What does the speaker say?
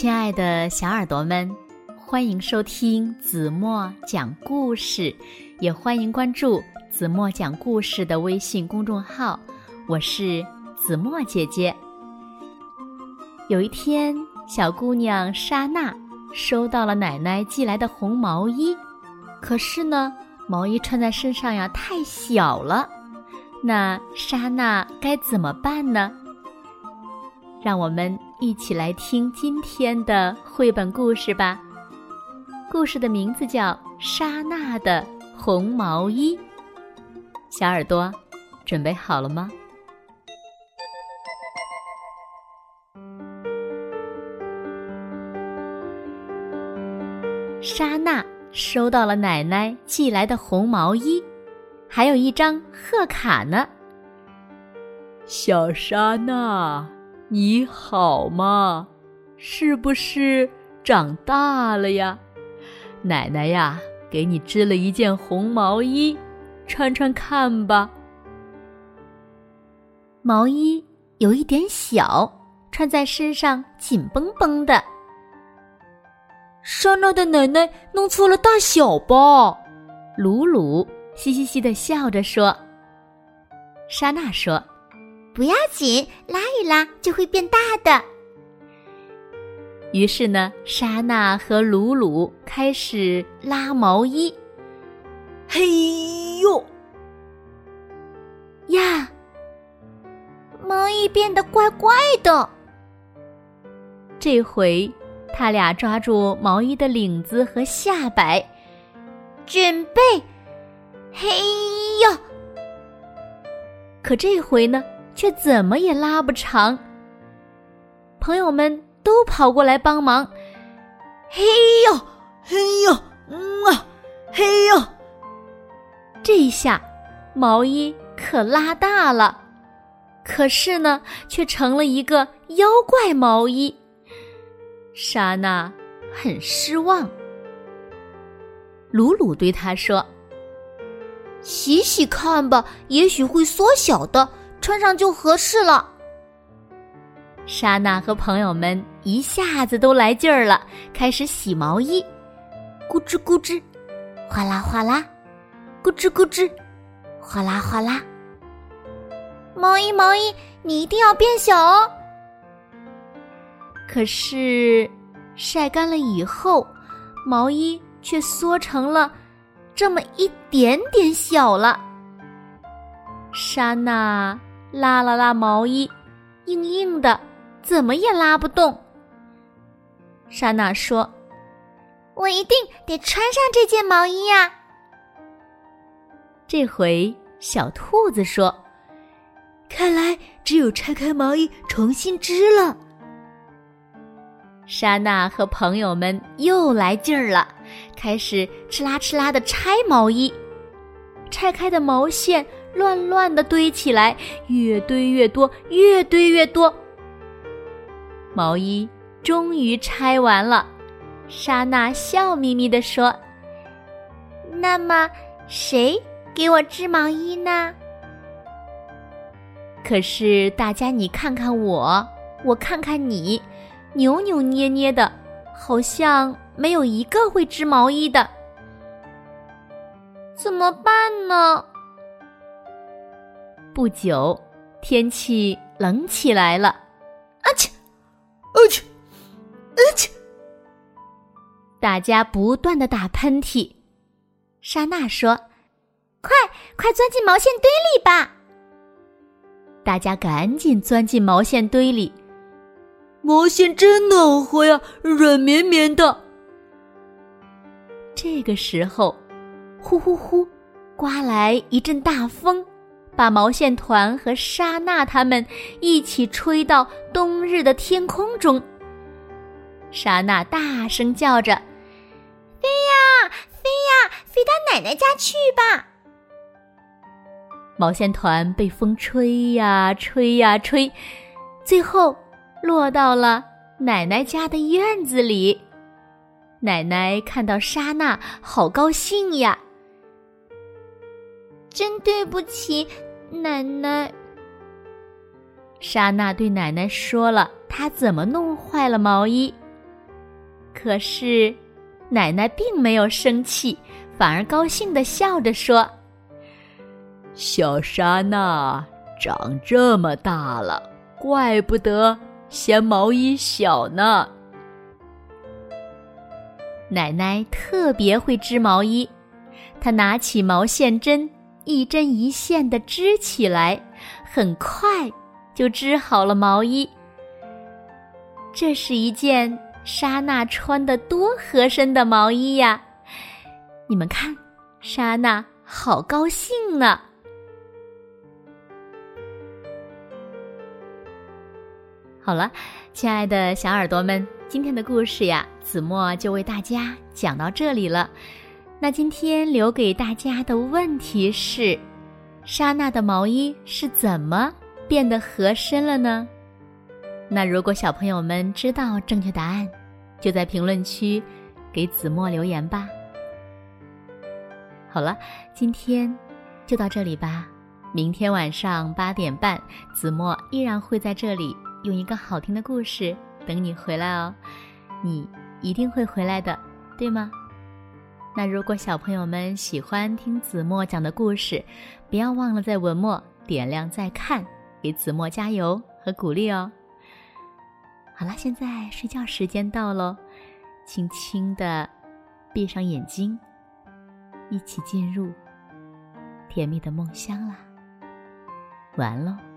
亲爱的小耳朵们，欢迎收听子墨讲故事，也欢迎关注子墨讲故事的微信公众号。我是子墨姐姐。有一天，小姑娘莎娜收到了奶奶寄来的红毛衣，可是呢，毛衣穿在身上呀太小了。那莎娜该怎么办呢？让我们一起来听今天的绘本故事吧。故事的名字叫《莎娜的红毛衣》。小耳朵，准备好了吗？莎娜收到了奶奶寄来的红毛衣，还有一张贺卡呢。小莎娜。你好吗？是不是长大了呀？奶奶呀，给你织了一件红毛衣，穿穿看吧。毛衣有一点小，穿在身上紧绷绷的。莎娜的奶奶弄错了大小吧？鲁鲁嘻嘻嘻的笑着说。莎娜说。不要紧，拉一拉就会变大的。于是呢，莎娜和鲁鲁开始拉毛衣。嘿呦呀，毛衣变得怪怪的。这回，他俩抓住毛衣的领子和下摆，准备。嘿呦！可这回呢？却怎么也拉不长。朋友们都跑过来帮忙，嘿呦，嘿呦，嗯啊，嘿呦！这一下，毛衣可拉大了，可是呢，却成了一个妖怪毛衣。莎娜很失望。鲁鲁对他说：“洗洗看吧，也许会缩小的。”穿上就合适了。莎娜和朋友们一下子都来劲儿了，开始洗毛衣，咕吱咕吱，哗啦哗啦，咕吱咕吱，哗啦哗啦。毛衣毛衣，你一定要变小哦。可是晒干了以后，毛衣却缩成了这么一点点小了。莎娜。拉了拉毛衣，硬硬的，怎么也拉不动。莎娜说：“我一定得穿上这件毛衣呀！”这回小兔子说：“看来只有拆开毛衣重新织了。”莎娜和朋友们又来劲儿了，开始哧啦哧啦的拆毛衣，拆开的毛线。乱乱的堆起来，越堆越多，越堆越多。毛衣终于拆完了，莎娜笑眯眯地说：“那么，谁给我织毛衣呢？”可是大家，你看看我，我看看你，扭扭捏捏的，好像没有一个会织毛衣的。怎么办呢？不久，天气冷起来了。啊切，啊切，啊切！大家不断的打喷嚏。莎娜说：“快，快钻进毛线堆里吧！”大家赶紧钻进毛线堆里。毛线真暖和呀，软绵绵的。这个时候，呼呼呼，刮来一阵大风。把毛线团和莎娜他们一起吹到冬日的天空中。莎娜大声叫着：“飞呀，飞呀，飞到奶奶家去吧！”毛线团被风吹呀吹呀吹，最后落到了奶奶家的院子里。奶奶看到莎娜，好高兴呀！真对不起，奶奶。莎娜对奶奶说了她怎么弄坏了毛衣。可是，奶奶并没有生气，反而高兴的笑着说：“小莎娜长这么大了，怪不得嫌毛衣小呢。”奶奶特别会织毛衣，她拿起毛线针，一针一线的织起来，很快就织好了毛衣。这是一件莎娜穿的多合身的毛衣呀！你们看，莎娜好高兴呢。好了，亲爱的小耳朵们。今天的故事呀，子墨就为大家讲到这里了。那今天留给大家的问题是：莎娜的毛衣是怎么变得合身了呢？那如果小朋友们知道正确答案，就在评论区给子墨留言吧。好了，今天就到这里吧。明天晚上八点半，子墨依然会在这里用一个好听的故事。等你回来哦，你一定会回来的，对吗？那如果小朋友们喜欢听子墨讲的故事，不要忘了在文末点亮再看，给子墨加油和鼓励哦。好了，现在睡觉时间到喽，轻轻的闭上眼睛，一起进入甜蜜的梦乡啦。完喽。